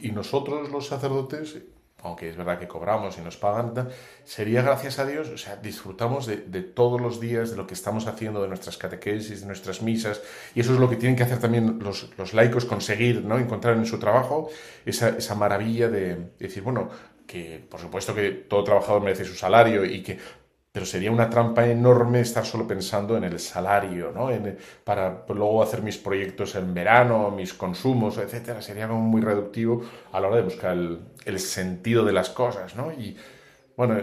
Y nosotros los sacerdotes, aunque es verdad que cobramos y nos pagan, sería gracias a Dios, o sea, disfrutamos de, de todos los días, de lo que estamos haciendo, de nuestras catequesis, de nuestras misas, y eso es lo que tienen que hacer también los, los laicos, conseguir, ¿no? Encontrar en su trabajo esa, esa maravilla de decir, bueno, que por supuesto que todo trabajador merece su salario y que pero sería una trampa enorme estar solo pensando en el salario, ¿no? En- para luego hacer mis proyectos en verano, mis consumos, etcétera. Sería como muy reductivo a la hora de buscar el, el sentido de las cosas, ¿no? Y bueno,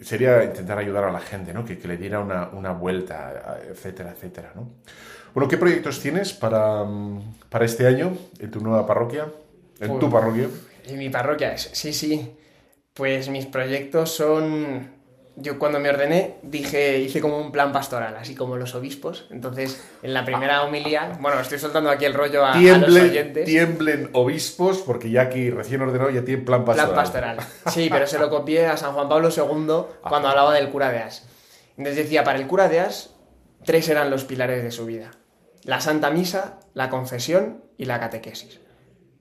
sería intentar ayudar a la gente, ¿no? Que, que le diera una, una vuelta, etcétera, etcétera, ¿no? Bueno, ¿qué proyectos tienes para, para este año en tu nueva parroquia? En Pues- tu parroquia. En mi parroquia, sí, sí. Pues mis proyectos son. Yo cuando me ordené dije, hice como un plan pastoral, así como los obispos. Entonces, en la primera homilía, bueno, estoy soltando aquí el rollo a, a los Tiemblen, oyentes. tiemblen obispos, porque ya aquí recién ordenado ya tiene plan pastoral. Plan pastoral. Sí, pero se lo copié a San Juan Pablo II cuando hablaba del cura de As. Entonces decía, para el cura de As, tres eran los pilares de su vida. La Santa Misa, la confesión y la catequesis.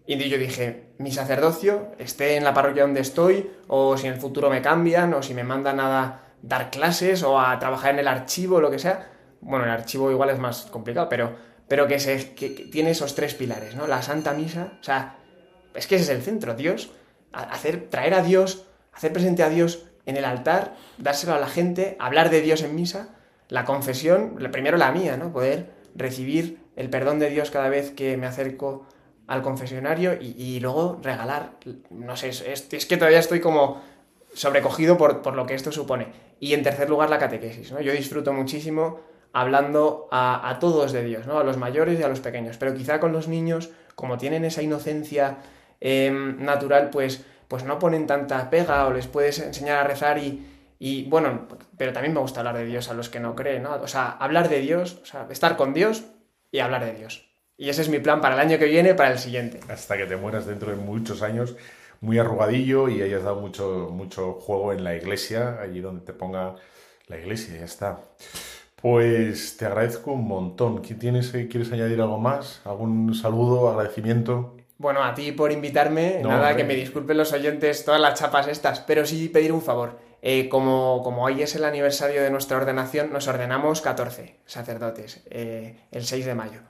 Y yo dije, mi sacerdocio, esté en la parroquia donde estoy, o si en el futuro me cambian, o si me mandan a dar clases, o a trabajar en el archivo, lo que sea. Bueno, el archivo igual es más complicado, pero, pero que, se, que, tiene esos tres pilares, ¿no? La Santa Misa, o sea, es que ese es el centro, Dios, hacer, traer a Dios, hacer presente a Dios en el altar, dárselo a la gente, hablar de Dios en misa, la confesión, primero la mía, ¿no? Poder recibir el perdón de Dios cada vez que me acerco al confesionario y, luego regalar, no sé, es, que todavía estoy como sobrecogido por, por lo que esto supone. Y en tercer lugar, la catequesis, ¿no? Yo disfruto muchísimo hablando a, todos de Dios, ¿no? A los mayores y a los pequeños, pero quizá con los niños, como tienen esa inocencia eh, natural, pues, pues no ponen tanta pega o les puedes enseñar a rezar y, y, bueno, pero también me gusta hablar de Dios a los que no creen, ¿no? O sea, hablar de Dios, o sea, estar con Dios y hablar de Dios. Y ese es mi plan para el año que viene, para el siguiente. Hasta que te mueras dentro de muchos años, muy arrugadillo y hayas dado mucho, mucho juego en la iglesia, allí donde te ponga la iglesia, ya está. Pues te agradezco un montón. ¿Qué tienes, eh, ¿Quieres añadir algo más? ¿Algún saludo, agradecimiento? Bueno, a ti por invitarme, No, nada, hombre. que me disculpen los oyentes todas las chapas estas, pero sí pedir un favor. Eh, como, como hoy es el aniversario de nuestra ordenación, nos ordenamos 14 sacerdotes eh, el 6 de mayo.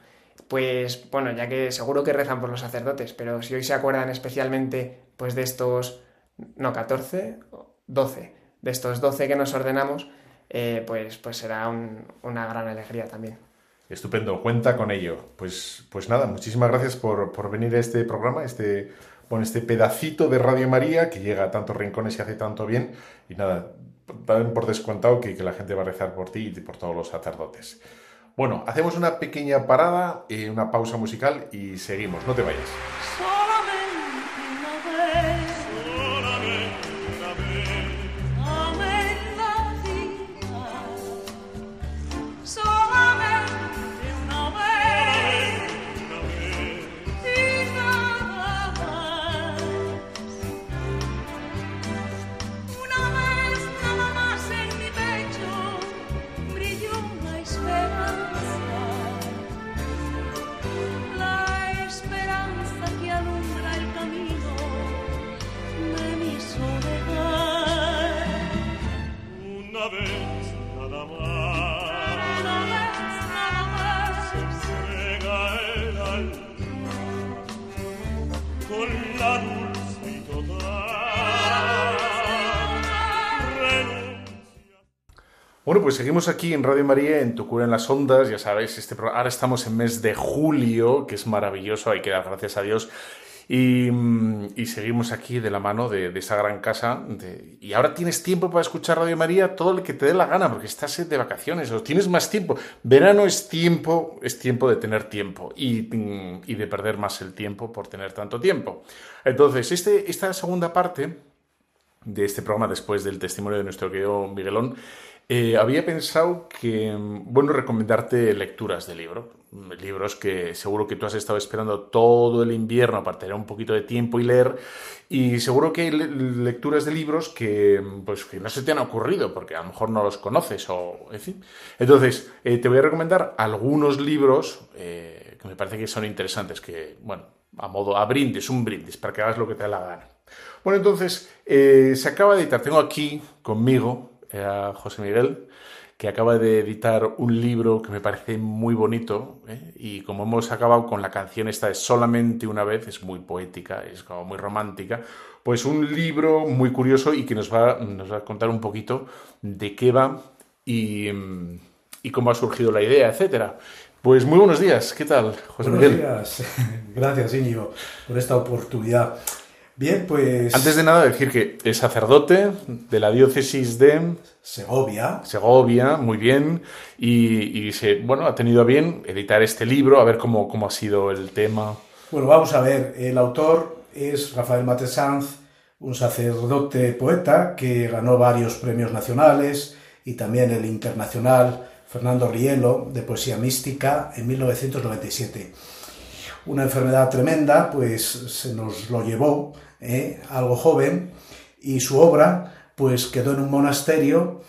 Pues bueno, ya que seguro que rezan por los sacerdotes, pero si hoy se acuerdan especialmente pues de estos, no 14, 12, de estos 12 que nos ordenamos, eh, pues, pues será un- una gran alegría también. Estupendo, cuenta con ello. Pues, pues nada, muchísimas gracias por, por venir a este programa, este, este pedacito de Radio María que llega a tantos rincones y hace tanto bien. Y nada, también por descontado que, que la gente va a rezar por ti y por todos los sacerdotes. Bueno, hacemos una pequeña parada, eh, una pausa musical y seguimos. No te vayas. vez nada más. Nada más, nada más. Se entrega el alma con la dulce y total. Bueno, pues seguimos aquí en Radio María, en Tu Cura en las Ondas. Ya sabéis, este, ahora estamos en mes de julio, que es maravilloso, hay que dar gracias a Dios. Y, mm, y seguimos aquí de la mano de, esa gran casa. y ahora tienes tiempo para escuchar Radio María todo lo que te dé la gana, porque estás de vacaciones, o tienes más tiempo. Verano es tiempo, es tiempo de tener tiempo y, mm, y de perder más el tiempo por tener tanto tiempo. Entonces, este, esta segunda parte de este programa después del testimonio de nuestro querido Miguelón, eh, había pensado que, mm, bueno, recomendarte lecturas de libro, libros que seguro que tú has estado esperando todo el invierno para tener un poquito de tiempo y leer, y seguro que hay le- lecturas de libros que, mm, pues, que no se te han ocurrido, porque a lo mejor no los conoces, o, en fin. Entonces, eh, te voy a recomendar algunos libros eh, que me parece que son interesantes, que, bueno, a modo, a brindis, un brindis, para que hagas lo que te la gana. Bueno, entonces, se acaba de editar, tengo aquí conmigo a José Miguel, que acaba de editar un libro que me parece muy bonito, ¿eh? y como hemos acabado con la canción esta de Solamente una vez, es muy poética, es como muy romántica, pues un libro muy curioso y que nos va, nos va a contar un poquito de qué va y, mm, y cómo ha surgido la idea, etcétera. Pues muy buenos días, ¿qué tal, José Buenos Miguel? días. Gracias, Íñigo, por esta oportunidad. Bien, pues Antes de nada, decir que es sacerdote de la diócesis de Segovia. Segovia, muy bien, y, y se, bueno, ha tenido a bien editar este libro, a ver cómo, cómo ha sido el tema. Bueno, vamos a ver, el autor es Rafael Matesanz, un sacerdote poeta que ganó varios premios nacionales y también el internacional Fernando Rielo de poesía mística en 1997. Una enfermedad tremenda, pues se nos lo llevó, ¿eh? algo joven, y su obra pues quedó en un monasterio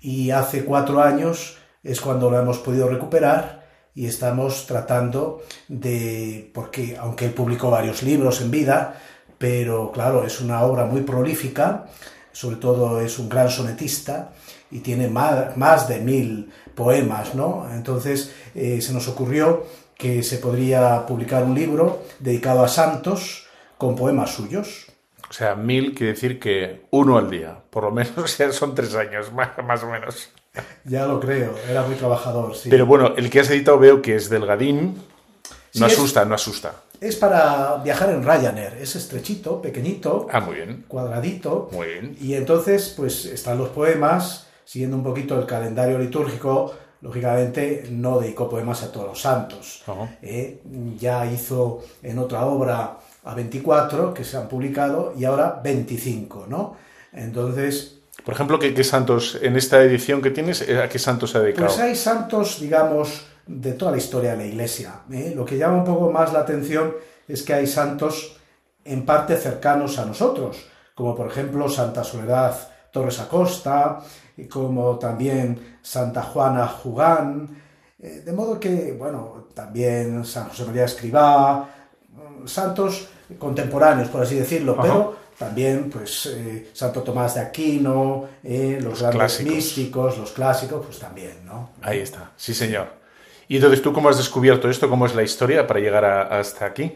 y hace cuatro años es cuando lo hemos podido recuperar y estamos tratando de, porque aunque él publicó varios libros en vida, pero claro, es una obra muy prolífica, sobre todo es un gran sonetista y tiene más, más de mil poemas, ¿no? Entonces eh, se nos ocurrió que se podría publicar un libro dedicado a santos con poemas suyos. O sea, mil quiere decir que uno al día, por lo menos o sea, son tres años, más, más o menos. Ya lo creo, era muy trabajador, sí. Pero bueno, el que has editado veo que es delgadín, no Sí, es- asusta, no asusta. Es para viajar en Ryanair, es estrechito, pequeñito, Ah, muy bien, cuadradito. muy bien. Y entonces, pues están los poemas, siguiendo un poquito el calendario litúrgico, lógicamente no dedicó poemas a todos los santos. Eh, ya hizo en otra obra a 24 que se han publicado y ahora 25, ¿no? Entonces, Por ejemplo, ¿qué, qué santos, en esta edición que tienes, eh, a qué santos se ha dedicado? Pues hay santos, digamos, de toda la historia de la Iglesia. ¿eh? Lo que llama un poco más la atención es que hay santos en parte cercanos a nosotros, como por ejemplo Santa Soledad Torres Acosta, y como también Santa Juana Jugán, eh, de modo que, bueno, también San José María Escribá, mm, santos contemporáneos, por así decirlo, Ajá. pero también, pues, eh, Santo Tomás de Aquino, eh, los, grandes clásicos. místicos, los clásicos, pues también, ¿no? Ahí está, sí señor. Y entonces, ¿tú cómo has descubierto esto? ¿Cómo es la historia para llegar a- hasta aquí?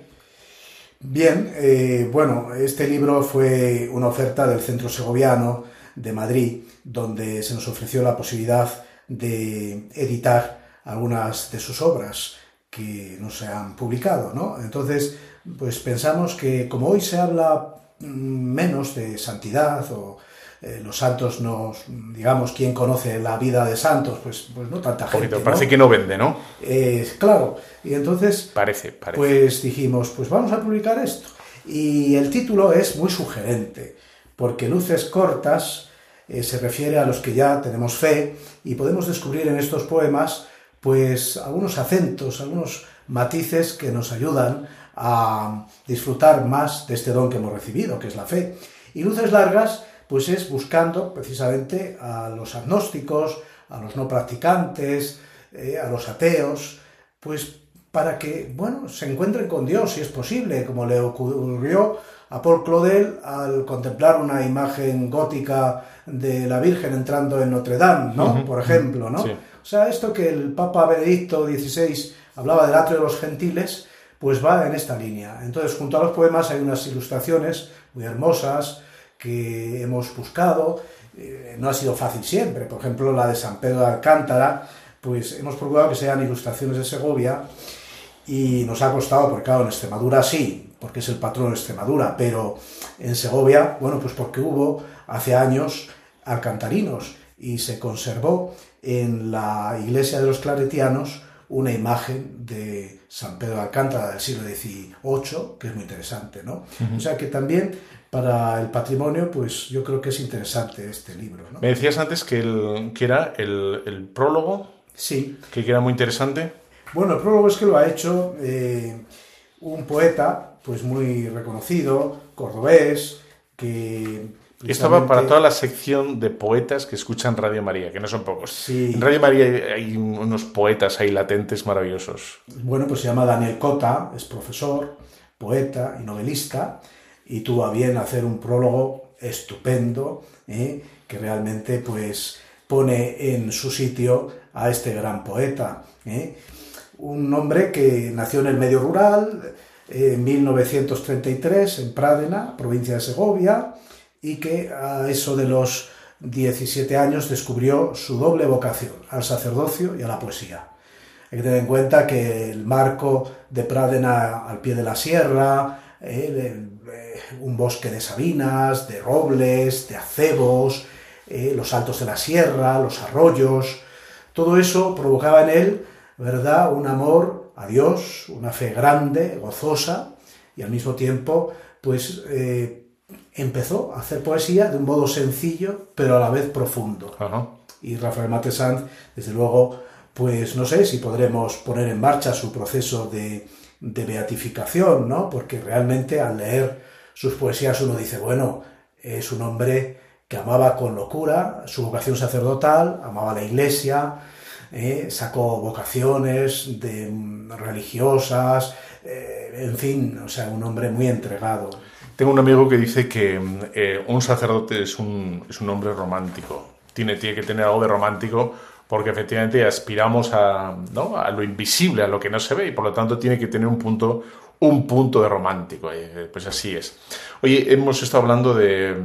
Bien, eh, bueno, este libro fue una oferta del Centro Segoviano de Madrid, donde se nos ofreció la posibilidad de editar algunas de sus obras que no se han publicado, ¿no? Entonces, pues pensamos que como hoy se habla mm, menos de santidad o eh, los santos nos, digamos, ¿quién conoce la vida de santos? Pues, pues no tanta gente, poquito, ¿no? parece que no vende, ¿no? Eh, claro, y entonces Parece, parece. pues dijimos, pues vamos a publicar esto. Y el título es muy sugerente, porque Luces Cortas eh, se refiere a los que ya tenemos fe y podemos descubrir en estos poemas pues algunos acentos, algunos matices que nos ayudan a disfrutar más de este don que hemos recibido, que es la fe. Y Luces Largas pues es buscando precisamente a los agnósticos, a los no practicantes, eh, a los ateos, pues para que, bueno, se encuentren con Dios, si es posible, como le ocurrió a Paul Claudel al contemplar una imagen gótica de la Virgen entrando en Notre Dame, ¿no? Por ejemplo, ¿no? Sí. O sea, esto que el Papa Benedicto XVI hablaba del atrio de los gentiles, pues va en esta línea. Entonces, junto a los poemas hay unas ilustraciones muy hermosas que hemos buscado. Eh, no ha sido fácil siempre. Por ejemplo, la de San Pedro de Alcántara, pues hemos procurado que sean ilustraciones de Segovia y nos ha costado, porque claro, en Extremadura sí, porque es el patrón de Extremadura, pero en Segovia, bueno, pues porque hubo hace años alcantarinos y se conservó en la iglesia de los claretianos una imagen de San Pedro de Alcántara del siglo XVIII, que es muy interesante, ¿no? O sea que también para el patrimonio, pues yo creo que es interesante este libro, ¿no? Me decías antes que, el, que era el, el prólogo, Sí, que era muy interesante. Bueno, el prólogo es que lo ha hecho eh, un poeta, pues muy reconocido, cordobés, que... Esto va para precisamente- toda la sección de poetas que escuchan Radio María, que no son pocos. Sí. En Radio María hay, unos poetas ahí latentes maravillosos. Bueno, pues se llama Daniel Cota, es profesor, poeta y novelista, y tuvo a bien hacer un prólogo estupendo, ¿eh? que realmente pues pone en su sitio a este gran poeta. ¿eh? Un hombre que nació en el medio rural, en 1933, en Prádena, provincia de Segovia, y que a eso de los 17 años descubrió su doble vocación, al sacerdocio y a la poesía. Hay que tener en cuenta que el marco de Prádena al pie de la sierra, eh, eh, un bosque de sabinas, de robles, de acebos, eh, los altos de la sierra, los arroyos, todo eso provocaba en él, ¿verdad?, un amor a Dios, una fe grande, gozosa, y al mismo tiempo, pues eh, empezó a hacer poesía de un modo sencillo, pero a la vez profundo Ajá. y Rafael Mate Sanz, desde luego, pues no sé si podremos poner en marcha su proceso de, de beatificación, ¿no? Porque realmente al leer sus poesías uno dice, bueno, es un hombre que amaba con locura su vocación sacerdotal, amaba la iglesia, eh, sacó vocaciones mm, religiosas, eh, en fin, o sea, un hombre muy entregado. Tengo un amigo que dice que mm, eh, un sacerdote es un, es un hombre romántico. Tiene, tiene que tener algo de romántico porque efectivamente aspiramos a, ¿no? a lo invisible, a lo que no se ve y por lo tanto tiene que tener un punto, un punto de romántico. pues así es. Oye, hemos estado hablando de,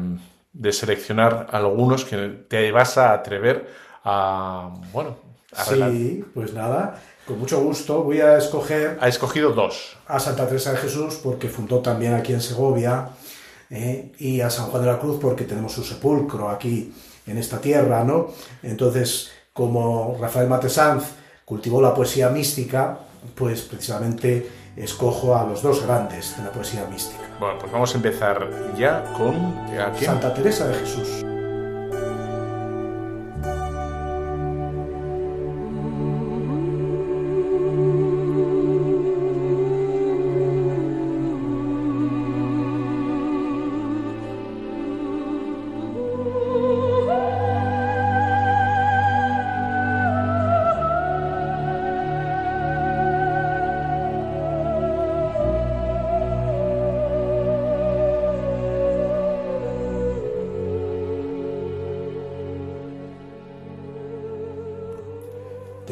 de seleccionar algunos que te vas a atrever a, bueno, a, relat- Sí, pues nada, con mucho gusto voy a escoger ha escogido dos. a Santa Teresa de Jesús porque fundó también aquí en Segovia ¿eh? y a San Juan de la Cruz porque tenemos su sepulcro aquí en esta tierra, ¿no? Entonces, como Rafael Mate Sanz cultivó la poesía mística, pues precisamente escojo a los dos grandes de la poesía mística. Bueno, pues vamos a empezar ya con... ¿a? Santa Teresa de Jesús.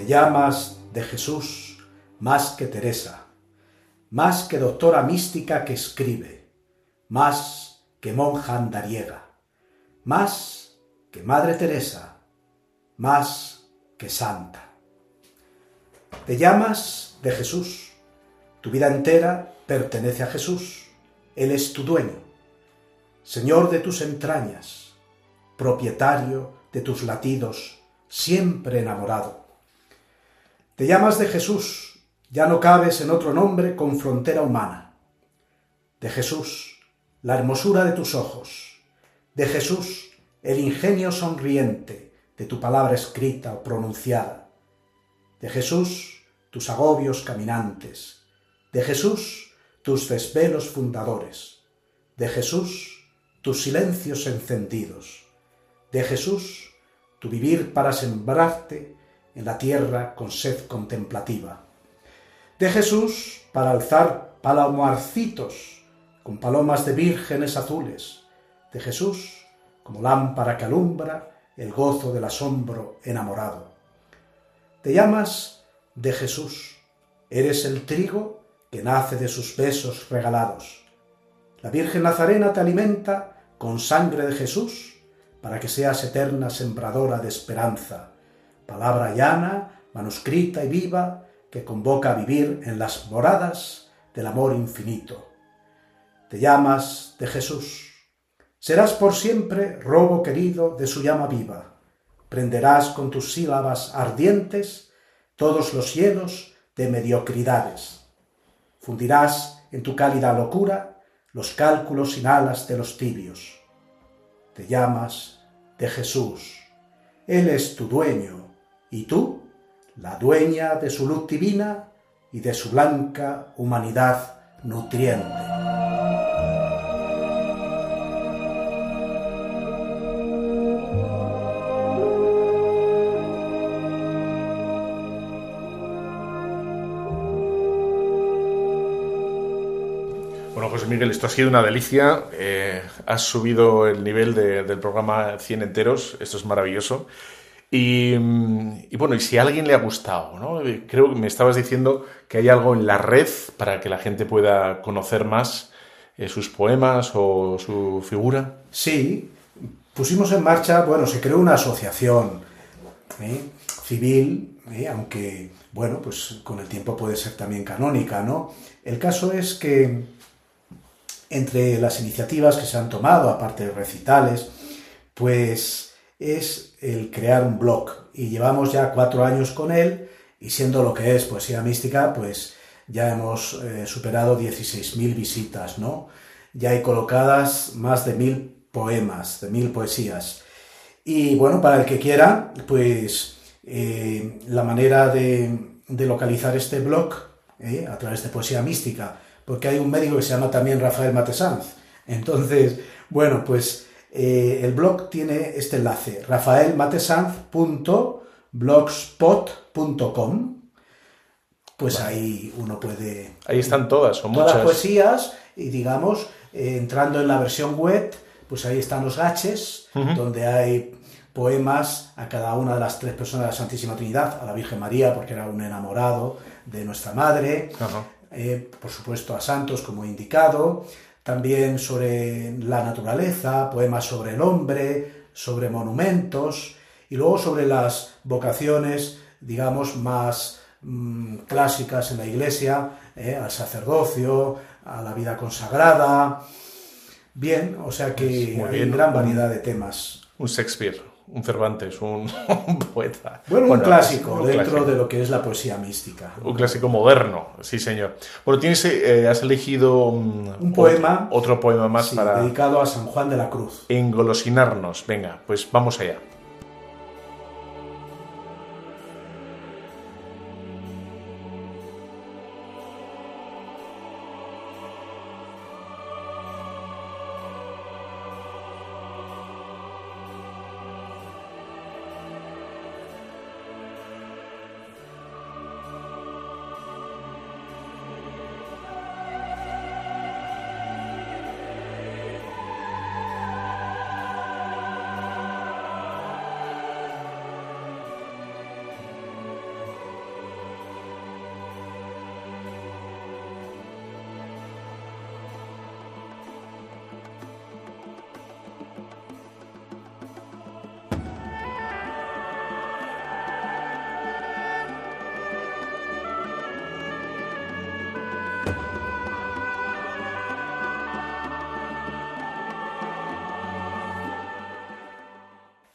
Llamas de Jesús más que Teresa, más que doctora mística que escribe, más que monja andariega, más que Madre Teresa, más que santa. Te llamas de Jesús, tu vida entera pertenece a Jesús, Él es tu dueño, Señor de tus entrañas, propietario de tus latidos, siempre enamorado. Te llamas de Jesús, ya no cabes en otro nombre con frontera humana. De Jesús, la hermosura de tus ojos. De Jesús, el ingenio sonriente de tu palabra escrita o pronunciada. De Jesús, tus agobios caminantes. De Jesús, tus desvelos fundadores. De Jesús, tus silencios encendidos. De Jesús, tu vivir para sembrarte en la tierra con sed contemplativa. De Jesús para alzar palomarcitos con palomas de vírgenes azules. De Jesús como lámpara que alumbra el gozo del asombro enamorado. Te llamas de Jesús. Eres el trigo que nace de sus besos regalados. La Virgen Nazarena te alimenta con sangre de Jesús, para que seas eterna sembradora de esperanza, palabra llana, manuscrita y viva, que convoca a vivir en las moradas del amor infinito. Te llamas de Jesús. Serás por siempre robo querido de su llama viva. Prenderás con tus sílabas ardientes todos los cielos de mediocridades. Fundirás en tu cálida locura los cálculos sin alas de los tibios. Te llamas de Jesús. Él es tu dueño y tú, la dueña de su luz divina y de su blanca humanidad nutriente. Miguel, esto ha sido una delicia. Eh, has subido el nivel de- del programa 100 enteros. Esto es maravilloso. Y, bueno, y si a alguien le ha gustado, ¿no? Creo que me estabas diciendo que hay algo en la red para que la gente pueda conocer más eh, sus poemas o su figura. Sí, pusimos en marcha, bueno, se creó una asociación ¿eh? civil, ¿eh? aunque, bueno, pues con el tiempo puede ser también canónica, ¿no? El caso es que entre las iniciativas que se han tomado, aparte de recitales, pues es el crear un blog. Y llevamos ya cuatro años con él, y siendo lo que es poesía mística, pues ya hemos eh, superado 16.000 visitas, ¿no? Ya hay colocadas más de mil poemas, de mil poesías. Y bueno, para el que quiera, pues eh, la manera de, de localizar este blog eh, a través de poesía mística, porque hay un médico que se llama también Rafael Matesanz. Entonces, bueno, pues eh, el blog tiene este enlace, rafaelmatesanz.blogspot.com. Pues ahí uno puede Ahí están todas, son todas las muchas. poesías y digamos, eh, entrando en la versión web, pues ahí están los gaches, donde hay poemas a cada una de las tres personas de la Santísima Trinidad, a la Virgen María, porque era un enamorado de nuestra Madre, eh, por supuesto a santos, como he indicado, también sobre la naturaleza, poemas sobre el hombre, sobre monumentos, y luego sobre las vocaciones, digamos, más mm, clásicas en la Iglesia, eh, al sacerdocio, a la vida consagrada. Bien, o sea que Pues hay gran variedad de temas. Un Shakespeare, un Cervantes, un, un poeta. Bueno, un clásico un dentro clásico. de lo que es la poesía mística. Un clásico moderno, sí señor. Bueno, tienes, eh, has elegido mm, Un poema. Otro, otro poema más Sí, para dedicado a San Juan de la Cruz. engolosinarnos. Venga, pues vamos allá.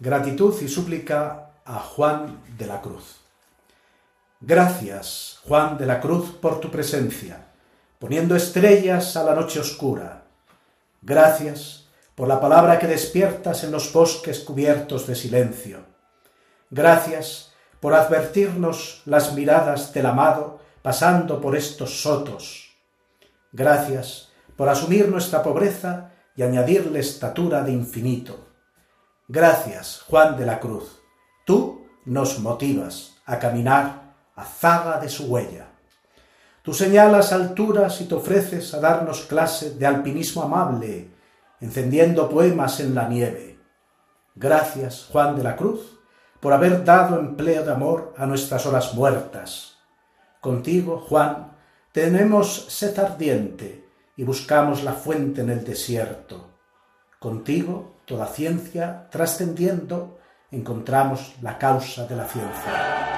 Gratitud y súplica a Juan de la Cruz. Gracias, Juan de la Cruz, por tu presencia, poniendo estrellas a la noche oscura. Gracias por la palabra que despiertas en los bosques cubiertos de silencio. Gracias por advertirnos las miradas del amado pasando por estos sotos. Gracias por asumir nuestra pobreza y añadirle estatura de infinito. Gracias, Juan de la Cruz. Tú nos motivas a caminar a zaga de su huella. Tú señalas alturas y te ofreces a darnos clase de alpinismo amable, encendiendo poemas en la nieve. Gracias, Juan de la Cruz, por haber dado empleo de amor a nuestras horas muertas. Contigo, Juan, Tenemos sed ardiente y buscamos la fuente en el desierto. Contigo, toda ciencia, trascendiendo, encontramos la causa de la ciencia.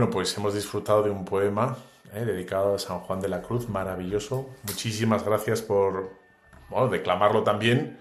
Bueno, pues hemos disfrutado de un poema eh, dedicado a San Juan de la Cruz, maravilloso. Muchísimas gracias por bueno, declamarlo también,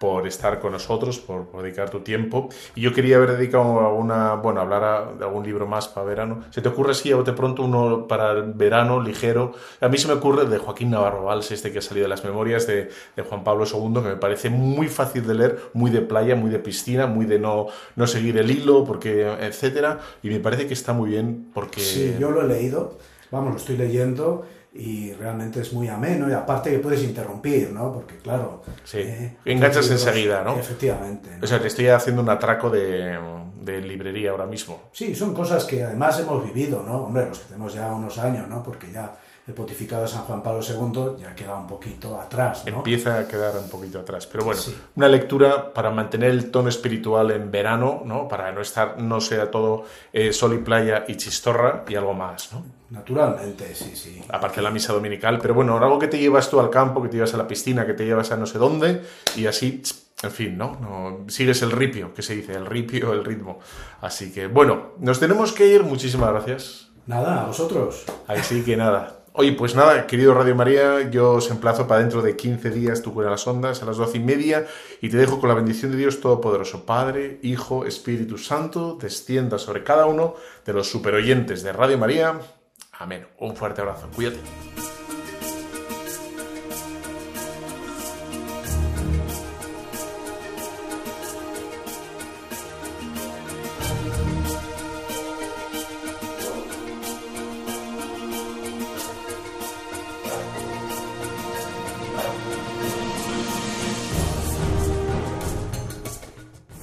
por estar con nosotros, por, por dedicar tu tiempo. Y yo quería haber dedicado alguna, bueno, hablar a- de algún libro más para verano. ¿Se te ocurre así a bote pronto uno para el verano ligero? A mí se me ocurre de Joaquín Navarro Valls, este que ha salido de las memorias de, de Juan Pablo II, que me parece muy fácil de leer, muy de playa, muy de piscina, muy de no, no seguir el hilo, porque etcétera. Y me parece que está muy bien porque... Sí, yo lo he leído, vamos, lo estoy leyendo y realmente es muy ameno y aparte que puedes interrumpir, ¿no? Porque claro... Sí, eh, enganchas libros- enseguida, ¿no? Efectivamente. ¿no? O sea, te estoy haciendo un atraco de, de librería ahora mismo. Sí, son cosas que además hemos vivido, ¿no? Hombre, los que tenemos ya unos años, ¿no? Porque ya el pontificado de San Juan Pablo II ya queda un poquito atrás, ¿no? Empieza a quedar un poquito atrás. Pero bueno, Sí. una lectura para mantener el tono espiritual en verano, ¿no? Para no estar, no sea todo eh, sol y playa y chistorra y algo más, ¿no? Naturalmente, sí, sí. Aparte de la misa dominical. Pero bueno, algo que te llevas tú al campo, que te llevas a la piscina, que te llevas a no sé dónde y así, en fin, ¿no? no sigues el ripio, que se dice, el ripio, el ritmo. Así que bueno, nos tenemos que ir. Muchísimas gracias. Nada, a vosotros. Así que nada. Oye, pues nada, querido Radio María, yo os emplazo para dentro de 15 días tu cura las ondas a las 12 y media y te dejo con la bendición de Dios Todopoderoso, Padre, Hijo, Espíritu Santo, descienda sobre cada uno de los superoyentes de Radio María. Amén. Un fuerte abrazo. Cuídate.